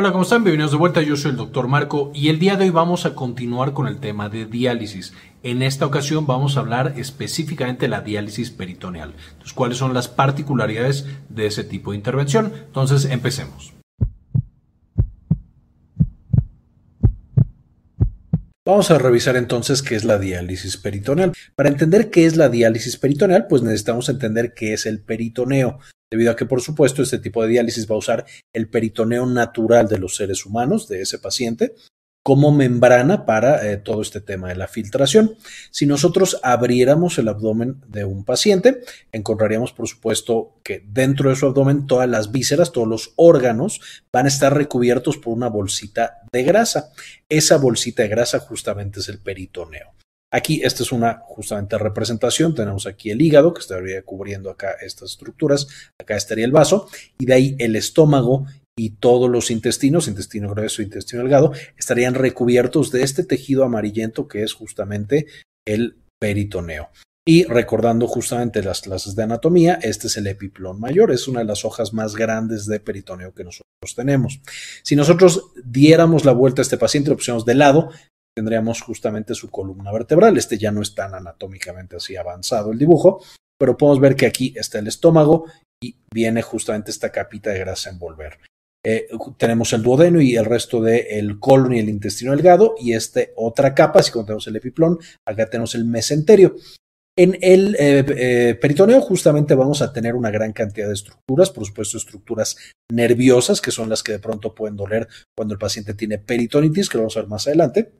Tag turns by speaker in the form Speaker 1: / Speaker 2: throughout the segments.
Speaker 1: Hola, ¿cómo están? Bienvenidos de vuelta. Yo soy el doctor Marco y el día de hoy vamos a continuar con el tema de diálisis. En esta ocasión vamos a hablar específicamente de la diálisis peritoneal. Entonces, ¿cuáles son las particularidades de ese tipo de intervención? Entonces, empecemos. Vamos a revisar entonces qué es la diálisis peritoneal. Para entender qué es la diálisis peritoneal, pues necesitamos entender qué es el peritoneo, debido a que, por supuesto, este tipo de diálisis va a usar el peritoneo natural de los seres humanos, de ese paciente, como membrana para eh, todo este tema de la filtración. Si nosotros abriéramos el abdomen de un paciente, encontraríamos, por supuesto, que dentro de su abdomen todas las vísceras, todos los órganos van a estar recubiertos por una bolsita de grasa. Esa bolsita de grasa justamente es el peritoneo. Aquí, esta es una justamente representación. Tenemos aquí el hígado, que estaría cubriendo acá estas estructuras. Acá estaría el vaso, y de ahí el estómago y todos los intestinos, intestino grueso, intestino delgado, estarían recubiertos de este tejido amarillento que es justamente el peritoneo. Y recordando justamente las clases de anatomía, este es el epiplón mayor, es una de las hojas más grandes de peritoneo que nosotros tenemos. Si nosotros diéramos la vuelta a este paciente, lo pusiéramos de lado, tendríamos justamente su columna vertebral. Este ya no es tan anatómicamente así avanzado el dibujo, pero podemos ver que aquí está el estómago y viene justamente esta capita de grasa envolver. Eh, tenemos el duodeno y el resto del colon y el intestino delgado y esta otra capa, si contamos el epiplón, acá tenemos el mesenterio. En el eh, eh, peritoneo justamente vamos a tener una gran cantidad de estructuras, por supuesto estructuras nerviosas, que son las que de pronto pueden doler cuando el paciente tiene peritonitis, que lo vamos a ver más adelante,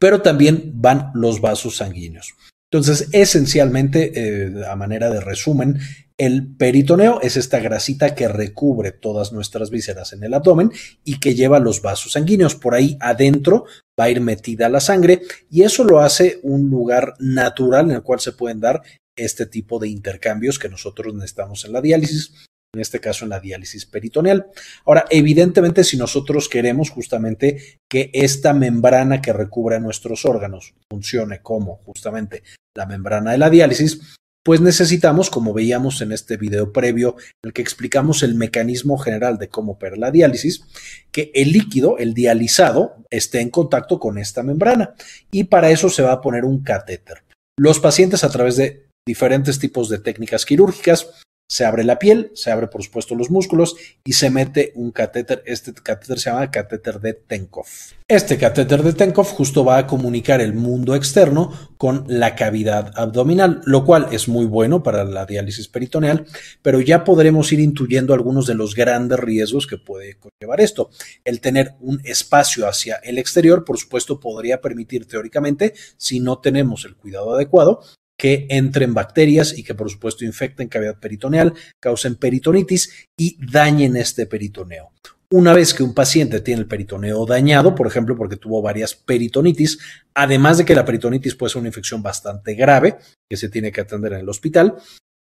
Speaker 1: pero también van los vasos sanguíneos. Entonces, esencialmente, a manera de resumen, el peritoneo es esta grasita que recubre todas nuestras vísceras en el abdomen y que lleva los vasos sanguíneos. Por ahí adentro va a ir metida la sangre y eso lo hace un lugar natural en el cual se pueden dar este tipo de intercambios que nosotros necesitamos en la diálisis, en este caso en la diálisis peritoneal. Ahora, evidentemente, si nosotros queremos justamente que esta membrana que recubre nuestros órganos funcione como justamente la membrana de la diálisis, pues necesitamos, como veíamos en este video previo, en el que explicamos el mecanismo general de cómo opera la diálisis, que el líquido, el dializado, esté en contacto con esta membrana y para eso se va a poner un catéter. Los pacientes a través de diferentes tipos de técnicas quirúrgicas se abre la piel, se abre por supuesto los músculos y se mete un catéter. Este catéter se llama catéter de Tenkov. Este catéter de Tenkov justo va a comunicar el mundo externo con la cavidad abdominal, lo cual es muy bueno para la diálisis peritoneal, pero ya podremos ir intuyendo algunos de los grandes riesgos que puede conllevar esto. El tener un espacio hacia el exterior, por supuesto, podría permitir teóricamente, si no tenemos el cuidado adecuado, que entren bacterias y que por supuesto infecten cavidad peritoneal, causen peritonitis y dañen este peritoneo. Una vez que un paciente tiene el peritoneo dañado, por ejemplo, porque tuvo varias peritonitis, además de que la peritonitis puede ser una infección bastante grave que se tiene que atender en el hospital,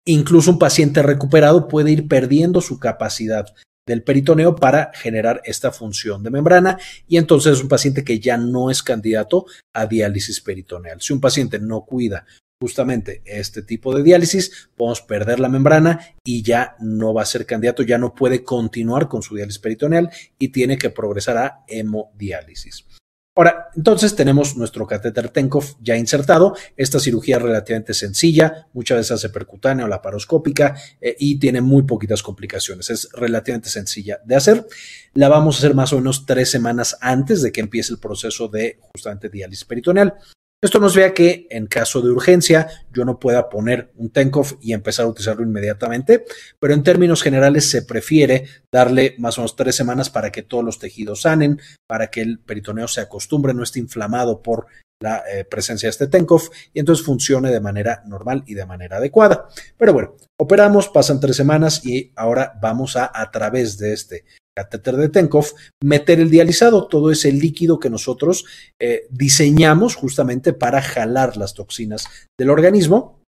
Speaker 1: incluso un paciente recuperado puede ir perdiendo su capacidad del peritoneo para generar esta función de membrana y entonces es un paciente que ya no es candidato a diálisis peritoneal. Si un paciente no cuida justamente este tipo de diálisis, podemos perder la membrana y ya no va a ser candidato, ya no puede continuar con su diálisis peritoneal y tiene que progresar a hemodiálisis. Ahora, entonces tenemos nuestro catéter Tenkov ya insertado. Esta cirugía es relativamente sencilla, muchas veces hace percutánea o laparoscópica eh, y tiene muy poquitas complicaciones. Es relativamente sencilla de hacer. La vamos a hacer más o menos tres semanas antes de que empiece el proceso de justamente diálisis peritoneal. Esto nos vea que en caso de urgencia yo no pueda poner un Tenkov y empezar a utilizarlo inmediatamente, pero en términos generales se prefiere darle más o menos tres semanas para que todos los tejidos sanen, para que el peritoneo se acostumbre, no esté inflamado por la eh, presencia de este Tenkov y entonces funcione de manera normal y de manera adecuada. Pero bueno, operamos, pasan tres semanas y ahora vamos a a través de este catéter de Tenkov, meter el dializado, todo ese líquido que nosotros eh, diseñamos justamente para jalar las toxinas del organismo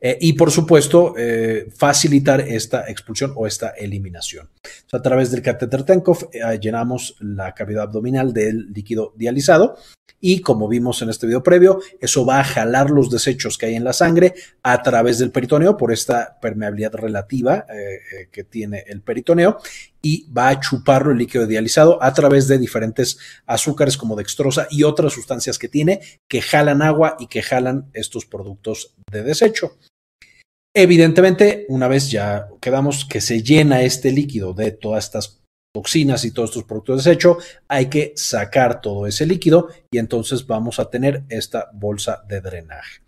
Speaker 1: eh, y por supuesto eh, facilitar esta expulsión o esta eliminación. a través del catéter Tenkov llenamos la cavidad abdominal del líquido dializado y como vimos en este video previo, eso va a jalar los desechos que hay en la sangre a través del peritoneo por esta permeabilidad relativa que tiene el peritoneo y va a chuparlo el líquido dializado a través de diferentes azúcares como dextrosa y otras sustancias que tiene que jalan agua y que jalan estos productos de desecho. Evidentemente, una vez ya quedamos que se llena este líquido de todas estas toxinas y todos estos productos de desecho, hay que sacar todo ese líquido y entonces vamos a tener esta bolsa de drenaje.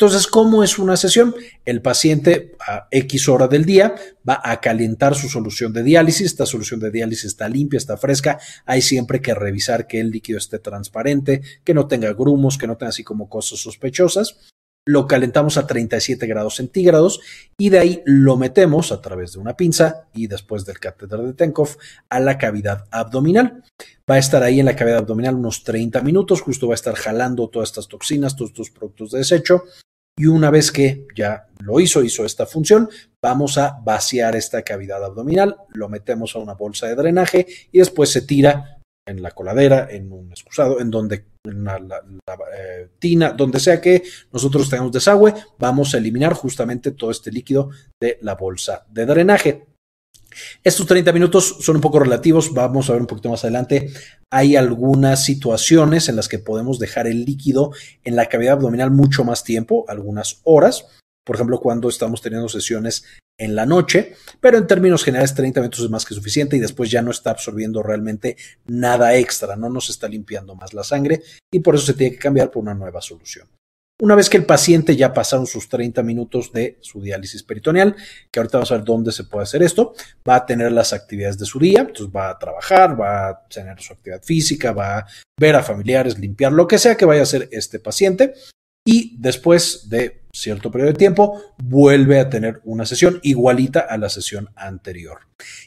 Speaker 1: Entonces, ¿cómo es una sesión? El paciente a X hora del día va a calentar su solución de diálisis. Esta solución de diálisis está limpia, está fresca. Hay siempre que revisar que el líquido esté transparente, que no tenga grumos, que no tenga así como cosas sospechosas. Lo calentamos a 37 grados centígrados y de ahí lo metemos a través de una pinza y después del catéter de Tenkov a la cavidad abdominal. Va a estar ahí en la cavidad abdominal unos 30 minutos, justo va a estar jalando todas estas toxinas, todos estos productos de desecho y una vez que ya lo hizo, hizo esta función, vamos a vaciar esta cavidad abdominal, lo metemos a una bolsa de drenaje y después se tira en la coladera, en un excusado, en donde, en la, eh, tina, donde sea que nosotros tengamos desagüe, vamos a eliminar justamente todo este líquido de la bolsa de drenaje. Estos 30 minutos son un poco relativos, vamos a ver un poquito más adelante. Hay algunas situaciones en las que podemos dejar el líquido en la cavidad abdominal mucho más tiempo, algunas horas, por ejemplo, cuando estamos teniendo sesiones en la noche, pero en términos generales 30 minutos es más que suficiente y después ya no está absorbiendo realmente nada extra, no nos está limpiando más la sangre y por eso se tiene que cambiar por una nueva solución. Una vez que el paciente ya pasaron sus 30 minutos de su diálisis peritoneal, que ahorita vamos a ver dónde se puede hacer esto, va a tener las actividades de su día, entonces va a trabajar, va a tener su actividad física, va a ver a familiares, limpiar, lo que sea que vaya a hacer este paciente. Y después de cierto periodo de tiempo, vuelve a tener una sesión igualita a la sesión anterior.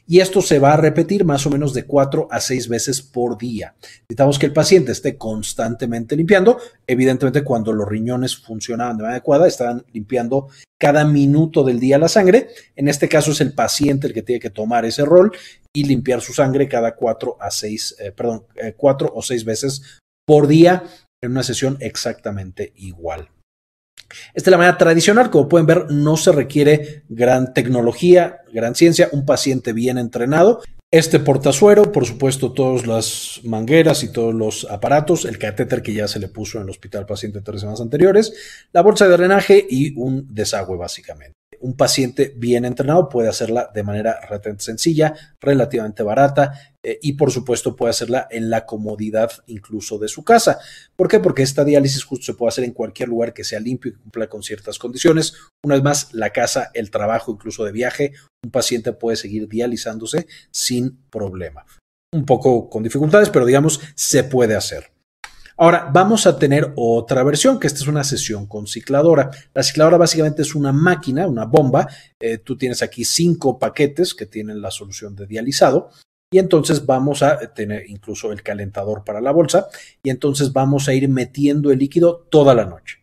Speaker 1: Y esto se va a repetir más o menos de cuatro a seis veces por día. Necesitamos que el paciente esté constantemente limpiando. Evidentemente, cuando los riñones funcionaban de manera adecuada, estaban limpiando cada minuto del día la sangre. En este caso es el paciente el que tiene que tomar ese rol y limpiar su sangre cada cuatro a eh, perdón, eh, cuatro o seis veces por día en una sesión exactamente igual. Esta es la manera tradicional, como pueden ver, no se requiere gran tecnología, gran ciencia, un paciente bien entrenado. Este portazuero, por supuesto, todas las mangueras y todos los aparatos, el catéter que ya se le puso en el hospital paciente tres semanas anteriores, la bolsa de drenaje y un desagüe básicamente un paciente bien entrenado puede hacerla de manera sencilla, relativamente barata eh, y por supuesto puede hacerla en la comodidad incluso de su casa. ¿Por qué? Porque esta diálisis justo se puede hacer en cualquier lugar que sea limpio y cumpla con ciertas condiciones. Una vez más, la casa, el trabajo, incluso de viaje, un paciente puede seguir dializándose sin problema. Un poco con dificultades, pero digamos, se puede hacer. Ahora, vamos a tener otra versión, que esta es una sesión con cicladora. La cicladora básicamente es una máquina, una bomba. Eh, tú tienes aquí cinco paquetes que tienen la solución de dializado. Y entonces vamos a tener incluso el calentador para la bolsa. Y entonces vamos a ir metiendo el líquido toda la noche.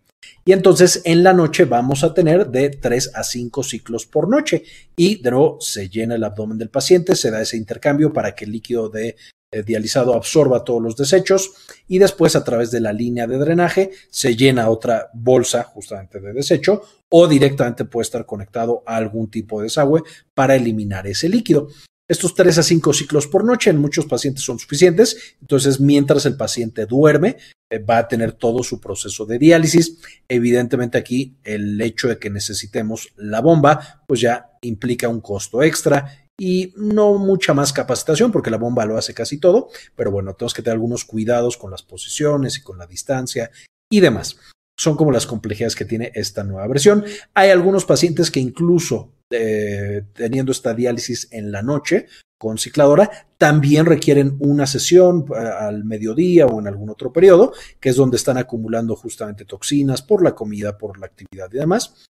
Speaker 1: Y entonces en la noche vamos a tener de 3 a 5 ciclos por noche. Y de nuevo se llena el abdomen del paciente, se da ese intercambio para que el líquido de eh, dializado absorba todos los desechos y después a través de la línea de drenaje se llena otra bolsa justamente de desecho o directamente puede estar conectado a algún tipo de desagüe para eliminar ese líquido. Estos 3 a 5 ciclos por noche en muchos pacientes son suficientes, entonces mientras el paciente duerme eh, va a tener todo su proceso de diálisis. Evidentemente aquí el hecho de que necesitemos la bomba pues ya implica un costo extra y no mucha más capacitación porque la bomba lo hace casi todo, pero bueno, tenemos que tener algunos cuidados con las posiciones y con la distancia y demás. Son como las complejidades que tiene esta nueva versión. Hay algunos pacientes que incluso eh, teniendo esta diálisis en la noche con cicladora, también requieren una sesión eh, al mediodía o en algún otro periodo, que es donde están acumulando justamente toxinas por la comida, por la actividad y demás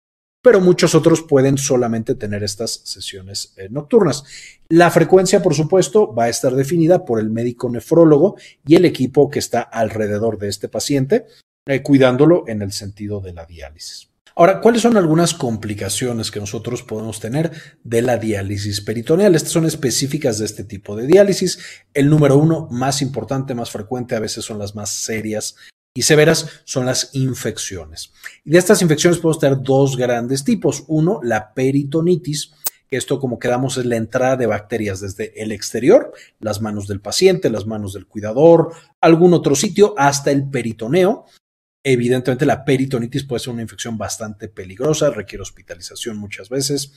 Speaker 1: pero muchos otros pueden solamente tener estas sesiones eh, nocturnas. La frecuencia, por supuesto, va a estar definida por el médico nefrólogo y el equipo que está alrededor de este paciente, cuidándolo en el sentido de la diálisis. Ahora, ¿cuáles son algunas complicaciones que nosotros podemos tener de la diálisis peritoneal? Estas son específicas de este tipo de diálisis. El número uno, más importante, más frecuente, a veces son las más serias y severas son las infecciones. Y de estas infecciones podemos tener dos grandes tipos. Uno, la peritonitis, que esto como quedamos es la entrada de bacterias desde el exterior, las manos del paciente, las manos del cuidador, algún otro sitio, hasta el peritoneo. Evidentemente la peritonitis puede ser una infección bastante peligrosa, requiere hospitalización muchas veces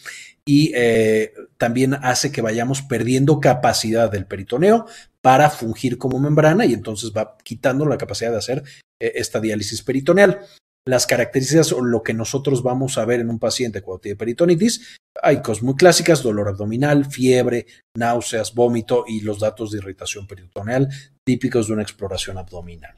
Speaker 1: y eh, también hace que vayamos perdiendo capacidad del peritoneo para fungir como membrana y entonces va quitando la capacidad de hacer eh, esta diálisis peritoneal. Las características o lo que nosotros vamos a ver en un paciente cuando tiene peritonitis, hay cosas muy clásicas, dolor abdominal, fiebre, náuseas, vómito y los datos de irritación peritoneal típicos de una exploración abdominal.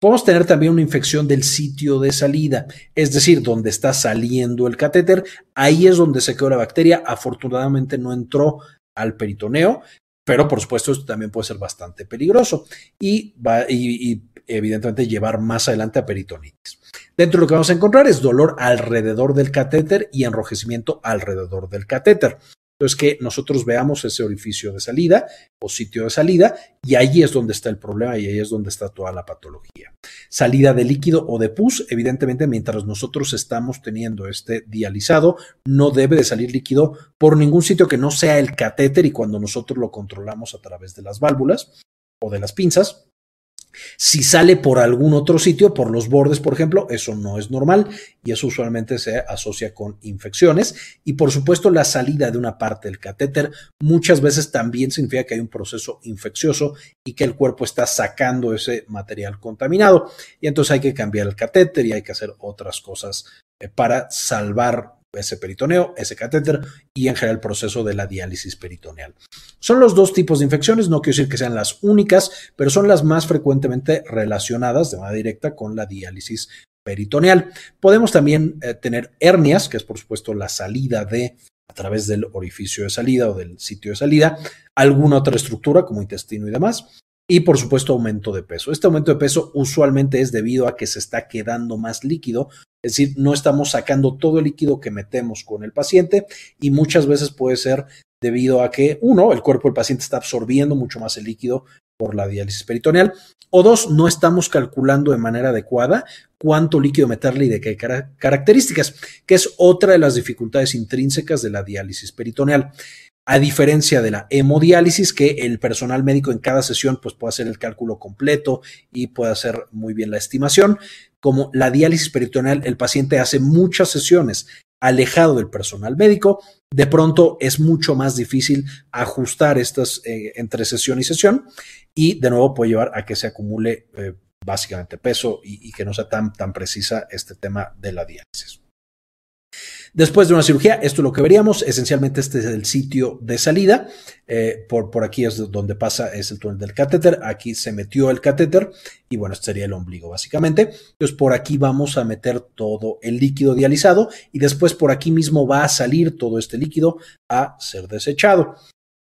Speaker 1: Podemos tener también una infección del sitio de salida, es decir, donde está saliendo el catéter, ahí es donde se quedó la bacteria, afortunadamente no entró al peritoneo, pero por supuesto esto también puede ser bastante peligroso y, va, y, evidentemente llevar más adelante a peritonitis. Dentro de lo que vamos a encontrar es dolor alrededor del catéter y enrojecimiento alrededor del catéter. Entonces, que nosotros veamos ese orificio de salida o sitio de salida y ahí es donde está el problema y ahí es donde está toda la patología. Salida de líquido o de pus, evidentemente, mientras nosotros estamos teniendo este dializado, no debe de salir líquido por ningún sitio que no sea el catéter y cuando nosotros lo controlamos a través de las válvulas o de las pinzas, si sale por algún otro sitio, por los bordes, por ejemplo, eso no es normal y eso usualmente se asocia con infecciones. Y por supuesto, la salida de una parte del catéter muchas veces también significa que hay un proceso infeccioso y que el cuerpo está sacando ese material contaminado. Y entonces hay que cambiar el catéter y hay que hacer otras cosas eh, para salvar ese peritoneo, ese catéter y en general el proceso de la diálisis peritoneal. Son los dos tipos de infecciones, no quiero decir que sean las únicas, pero son las más frecuentemente relacionadas de manera directa con la diálisis peritoneal. Podemos también eh, tener hernias, que es por supuesto la salida de a través del orificio de salida o del sitio de salida, alguna otra estructura como intestino y demás. Y por supuesto aumento de peso. Este aumento de peso usualmente es debido a que se está quedando más líquido es decir, no estamos sacando todo el líquido que metemos con el paciente y muchas veces puede ser debido a que, uno, el cuerpo del paciente está absorbiendo mucho más el líquido por la diálisis peritoneal, o dos, no estamos calculando de manera adecuada cuánto líquido meterle y de qué características, que es otra de las dificultades intrínsecas de la diálisis peritoneal. A diferencia de la hemodiálisis, que el personal médico en cada sesión pues, puede hacer el cálculo completo y puede hacer muy bien la estimación, como la diálisis peritoneal, el paciente hace muchas sesiones alejado del personal médico, de pronto es mucho más difícil ajustar estas eh, entre sesión y sesión y de nuevo puede llevar a que se acumule eh, básicamente peso y, y, que no sea tan, tan precisa este tema de la diálisis. Después de una cirugía, esto es lo que veríamos. Esencialmente este es el sitio de salida. Eh, por, por aquí es donde pasa, es el túnel del catéter. Aquí se metió el catéter y bueno, este sería el ombligo básicamente. Entonces por aquí vamos a meter todo el líquido dializado y después por aquí mismo va a salir todo este líquido a ser desechado.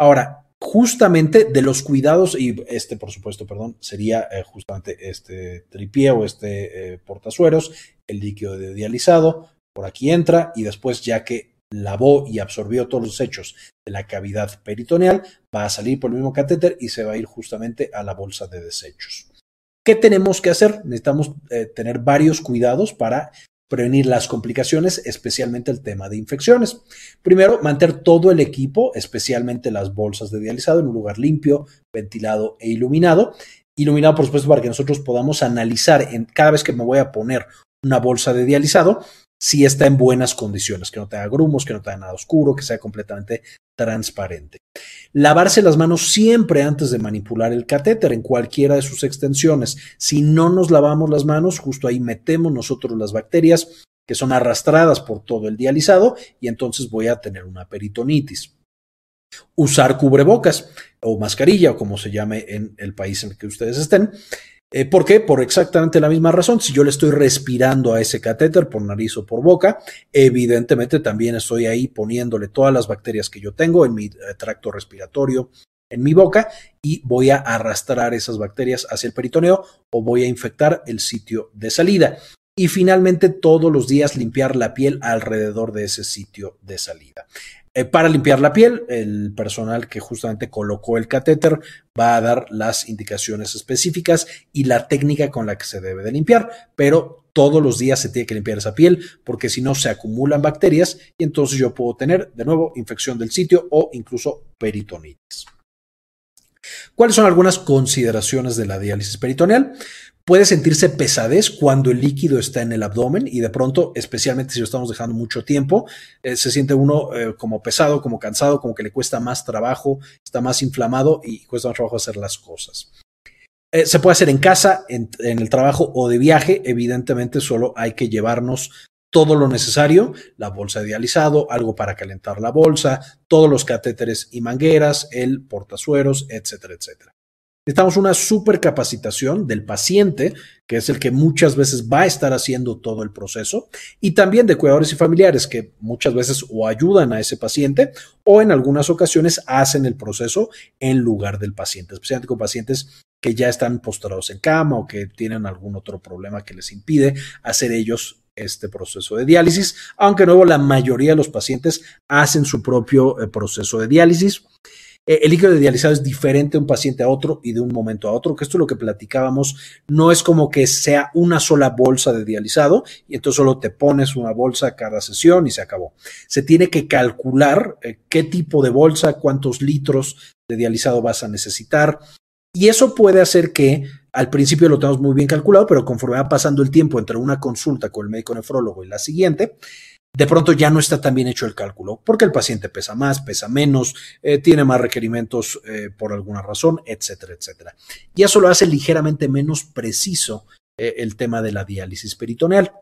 Speaker 1: Ahora, justamente de los cuidados, y este por supuesto, perdón, sería eh, justamente este tripié o este eh, portazueros, el líquido de dializado, por aquí entra y después ya que lavó y absorbió todos los desechos de la cavidad peritoneal, va a salir por el mismo catéter y se va a ir justamente a la bolsa de desechos. ¿Qué tenemos que hacer? Necesitamos eh, tener varios cuidados para prevenir las complicaciones, especialmente el tema de infecciones. Primero, mantener todo el equipo, especialmente las bolsas de dializado, en un lugar limpio, ventilado e iluminado. Iluminado, por supuesto, para que nosotros podamos analizar en cada vez que me voy a poner una bolsa de dializado, si está en buenas condiciones, que no tenga grumos, que no tenga nada oscuro, que sea completamente transparente. Lavarse las manos siempre antes de manipular el catéter en cualquiera de sus extensiones. Si no nos lavamos las manos, justo ahí metemos nosotros las bacterias que son arrastradas por todo el dializado y entonces voy a tener una peritonitis. Usar cubrebocas o mascarilla o como se llame en el país en el que ustedes estén eh, ¿Por qué? Por exactamente la misma razón. Si yo le estoy respirando a ese catéter por nariz o por boca, evidentemente también estoy ahí poniéndole todas las bacterias que yo tengo en mi eh, tracto respiratorio, en mi boca, y voy a arrastrar esas bacterias hacia el peritoneo o voy a infectar el sitio de salida. Y finalmente, todos los días limpiar la piel alrededor de ese sitio de salida. Eh, para limpiar la piel, el personal que justamente colocó el catéter va a dar las indicaciones específicas y la técnica con la que se debe de limpiar, pero todos los días se tiene que limpiar esa piel porque si no se acumulan bacterias y entonces yo puedo tener de nuevo infección del sitio o incluso peritonitis. ¿Cuáles son algunas consideraciones de la diálisis peritoneal? Puede sentirse pesadez cuando el líquido está en el abdomen y de pronto, especialmente si lo estamos dejando mucho tiempo, eh, se siente uno eh, como pesado, como cansado, como que le cuesta más trabajo, está más inflamado y cuesta más trabajo hacer las cosas. Eh, se puede hacer en casa, en, el trabajo o de viaje. Evidentemente, solo hay que llevarnos todo lo necesario, la bolsa de dializado, algo para calentar la bolsa, todos los catéteres y mangueras, el portasueros, etcétera, etcétera. Necesitamos una supercapacitación del paciente, que es el que muchas veces va a estar haciendo todo el proceso, y también de cuidadores y familiares, que muchas veces o ayudan a ese paciente o en algunas ocasiones hacen el proceso en lugar del paciente, especialmente con pacientes que ya están postrados en cama o que tienen algún otro problema que les impide hacer ellos este proceso de diálisis, aunque luego la mayoría de los pacientes hacen su propio eh, proceso de diálisis. Eh, el líquido de dializado es diferente de un paciente a otro y de un momento a otro, que esto es lo que platicábamos, no es como que sea una sola bolsa de dializado y entonces solo te pones una bolsa cada sesión y se acabó. Se tiene que calcular eh, qué tipo de bolsa, cuántos litros de dializado vas a necesitar y eso puede hacer que al principio lo tenemos muy bien calculado, pero conforme va pasando el tiempo entre una consulta con el médico nefrólogo y la siguiente, de pronto ya no está tan bien hecho el cálculo, porque el paciente pesa más, pesa menos, eh, tiene más requerimientos eh, por alguna razón, etcétera, etcétera. Y eso lo hace ligeramente menos preciso eh, el tema de la diálisis peritoneal.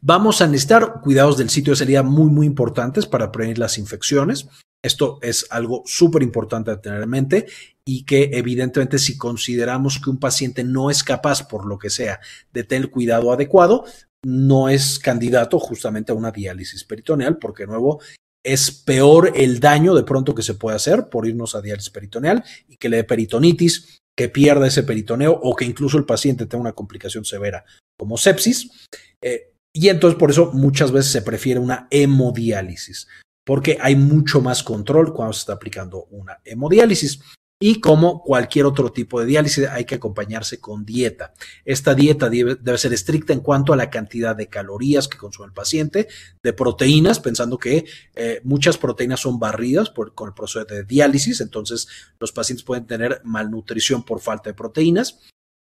Speaker 1: Vamos a necesitar cuidados del sitio de salida muy, muy importantes para prevenir las infecciones. Esto es algo súper importante de tener en mente y que evidentemente si consideramos que un paciente no es capaz, por lo que sea, de tener cuidado adecuado, no es candidato justamente a una diálisis peritoneal, porque de nuevo es peor el daño de pronto que se puede hacer por irnos a diálisis peritoneal y que le dé peritonitis, que pierda ese peritoneo o que incluso el paciente tenga una complicación severa como sepsis. Eh, y entonces por eso muchas veces se prefiere una hemodiálisis, porque hay mucho más control cuando se está aplicando una hemodiálisis. Y como cualquier otro tipo de diálisis, hay que acompañarse con dieta. Esta dieta debe, ser estricta en cuanto a la cantidad de calorías que consume el paciente, de proteínas, pensando que eh, muchas proteínas son barridas por, con el proceso de diálisis, entonces los pacientes pueden tener malnutrición por falta de proteínas.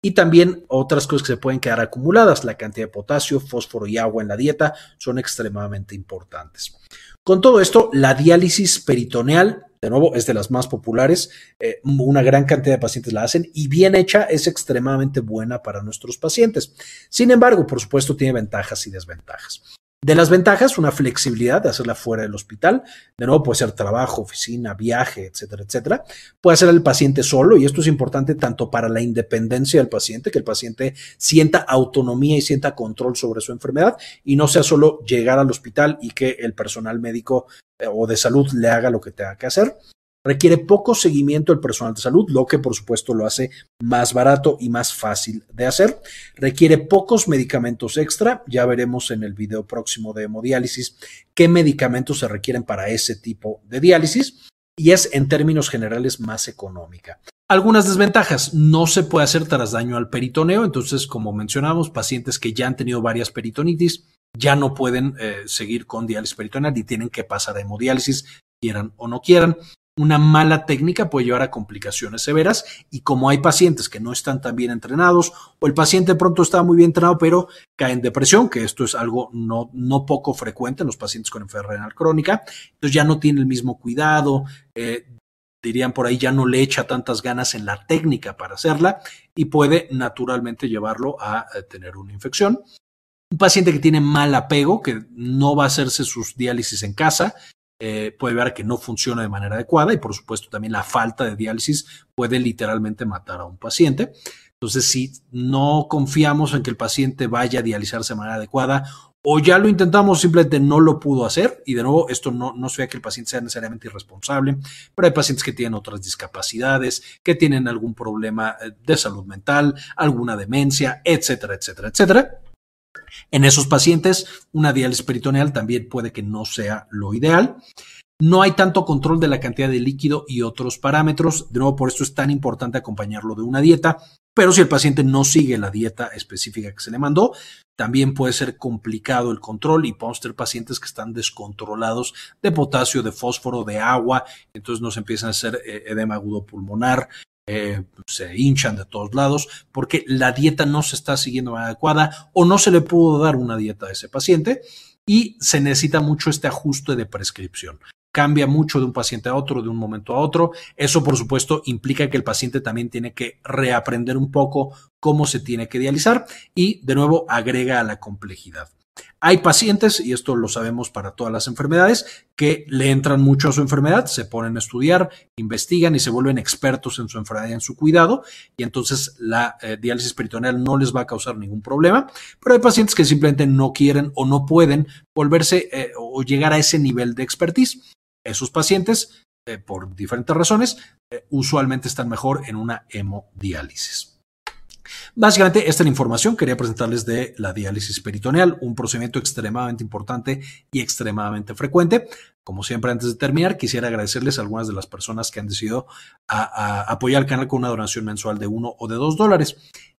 Speaker 1: Y también otras cosas que se pueden quedar acumuladas, la cantidad de potasio, fósforo y agua en la dieta son extremadamente importantes. Con todo esto, la diálisis peritoneal de nuevo, es de las más populares. Eh, una gran cantidad de pacientes la hacen y bien hecha es extremadamente buena para nuestros pacientes. Sin embargo, por supuesto, tiene ventajas y desventajas. De las ventajas, una flexibilidad de hacerla fuera del hospital. De nuevo, puede ser trabajo, oficina, viaje, etcétera, etcétera. Puede hacer el paciente solo y esto es importante tanto para la independencia del paciente, que el paciente sienta autonomía y sienta control sobre su enfermedad y no sea solo llegar al hospital y que el personal médico eh, o de salud le haga lo que tenga que hacer. Requiere poco seguimiento el personal de salud, lo que por supuesto lo hace más barato y más fácil de hacer. Requiere pocos medicamentos extra. Ya veremos en el video próximo de hemodiálisis qué medicamentos se requieren para ese tipo de diálisis y es en términos generales más económica. Algunas desventajas. No se puede hacer tras daño al peritoneo. Entonces, como mencionamos, pacientes que ya han tenido varias peritonitis ya no pueden eh, seguir con diálisis peritoneal y tienen que pasar a hemodiálisis, quieran o no quieran. Una mala técnica puede llevar a complicaciones severas y como hay pacientes que no están tan bien entrenados o el paciente pronto está muy bien entrenado pero cae en depresión, que esto es algo no, no poco frecuente en los pacientes con enfermedad renal crónica, entonces ya no tiene el mismo cuidado, eh, dirían por ahí ya no le echa tantas ganas en la técnica para hacerla y puede naturalmente llevarlo a, a tener una infección. Un paciente que tiene mal apego, que no va a hacerse sus diálisis en casa, eh, puede ver que no funciona de manera adecuada y por supuesto también la falta de diálisis puede literalmente matar a un paciente. Entonces, si no confiamos en que el paciente vaya a dializarse de manera adecuada o ya lo intentamos, simplemente no lo pudo hacer. Y de nuevo, esto no, no sea que el paciente sea necesariamente irresponsable, pero hay pacientes que tienen otras discapacidades, que tienen algún problema eh, de salud mental, alguna demencia, etcétera, etcétera, etcétera. En esos pacientes, una diálisis peritoneal también puede que no sea lo ideal. No hay tanto control de la cantidad de líquido y otros parámetros. De nuevo, por esto es tan importante acompañarlo de una dieta. Pero si el paciente no sigue la dieta específica que se le mandó, también puede ser complicado el control y podemos tener pacientes que están descontrolados de potasio, de fósforo, de agua, entonces nos empiezan a hacer eh, edema agudo pulmonar, eh, se hinchan de todos lados porque la dieta no se está siguiendo adecuada o no se le pudo dar una dieta a ese paciente y se necesita mucho este ajuste de prescripción. Cambia mucho de un paciente a otro, de un momento a otro. Eso, por supuesto, implica que el paciente también tiene que reaprender un poco cómo se tiene que dializar y, de nuevo, agrega a la complejidad. Hay pacientes, y esto lo sabemos para todas las enfermedades, que le entran mucho a su enfermedad, se ponen a estudiar, investigan y se vuelven expertos en su enfermedad y en su cuidado, y entonces la eh, diálisis peritoneal no les va a causar ningún problema, pero hay pacientes que simplemente no quieren o no pueden volverse eh, o llegar a ese nivel de expertise. Esos pacientes, eh, por diferentes razones, usualmente están mejor en una hemodiálisis. Básicamente, esta es la información. Quería presentarles de la diálisis peritoneal, un procedimiento extremadamente importante y extremadamente frecuente. Como siempre, antes de terminar, quisiera agradecerles a algunas de las personas que han decidido apoyar el canal con una donación mensual de uno o de dos dólares.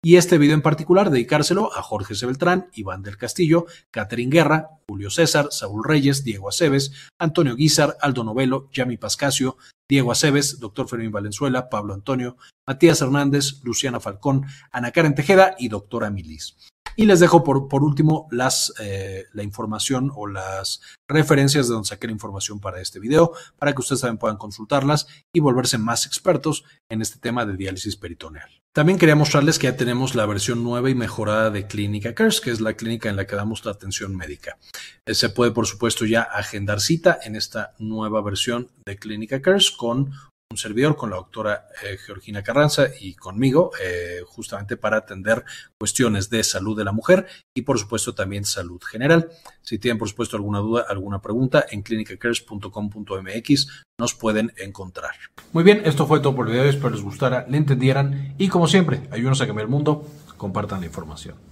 Speaker 1: Y este video en particular, dedicárselo a Jorge C. Beltrán, Iván del Castillo, Catherine Guerra, Julio César, Saúl Reyes, Diego Aceves, Antonio Guizar, Aldo Novelo, Yami Pascasio, Diego Aceves, Doctor Fermín Valenzuela, Pablo Antonio, Matías Hernández, Luciana Falcón, Ana Karen Tejeda y Doctora Milis. Y les dejo por, por último las, eh, la información o las referencias de donde saqué la información para este video, para que ustedes también puedan consultarlas y volverse más expertos en este tema de diálisis peritoneal. También quería mostrarles que ya tenemos la versión nueva y mejorada de Clínica Cares, que es la clínica en la que damos la atención médica. Eh, se puede, por supuesto, ya agendar cita en esta nueva versión de Clínica Cares con un servidor con la doctora eh, Georgina Carranza y conmigo, eh, justamente para atender cuestiones de salud de la mujer y, por supuesto, también salud general. Si tienen, por supuesto, alguna duda, alguna pregunta, en clinicacares.com.mx nos pueden encontrar. Muy bien, esto fue todo por el video. Espero les gustara, le entendieran y, como siempre, ayúdenos a cambiar el mundo. Compartan la información.